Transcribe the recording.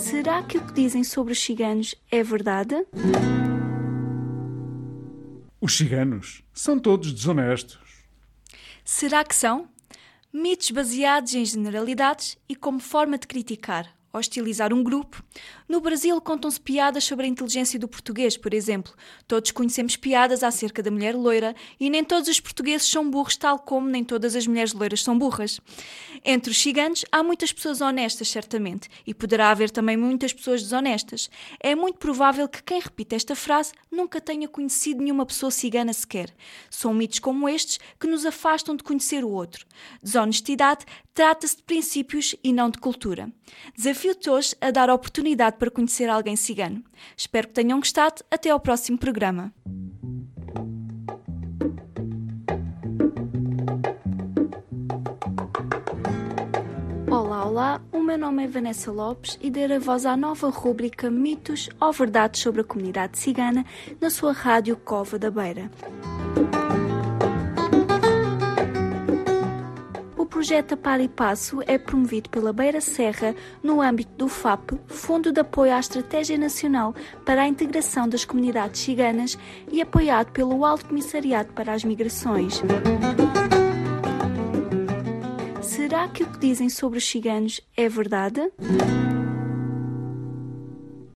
Será que o que dizem sobre os ciganos é verdade? Os ciganos são todos desonestos. Será que são? Mitos baseados em generalidades e como forma de criticar hostilizar um grupo. No Brasil contam-se piadas sobre a inteligência do português, por exemplo. Todos conhecemos piadas acerca da mulher loira e nem todos os portugueses são burros, tal como nem todas as mulheres loiras são burras. Entre os ciganos há muitas pessoas honestas, certamente, e poderá haver também muitas pessoas desonestas. É muito provável que quem repita esta frase nunca tenha conhecido nenhuma pessoa cigana sequer. São mitos como estes que nos afastam de conhecer o outro. Desonestidade trata-se de princípios e não de cultura. Desafio-te hoje a dar a oportunidade para conhecer alguém cigano. Espero que tenham gostado. Até ao próximo programa. Olá, olá, o meu nome é Vanessa Lopes e darei voz à nova rúbrica Mitos ou Verdades sobre a Comunidade Cigana na sua rádio Cova da Beira. Projeto Par e Passo é promovido pela Beira Serra no âmbito do FAP, Fundo de Apoio à Estratégia Nacional para a Integração das Comunidades Ciganas e apoiado pelo Alto Comissariado para as Migrações. Será que o que dizem sobre os ciganos é verdade?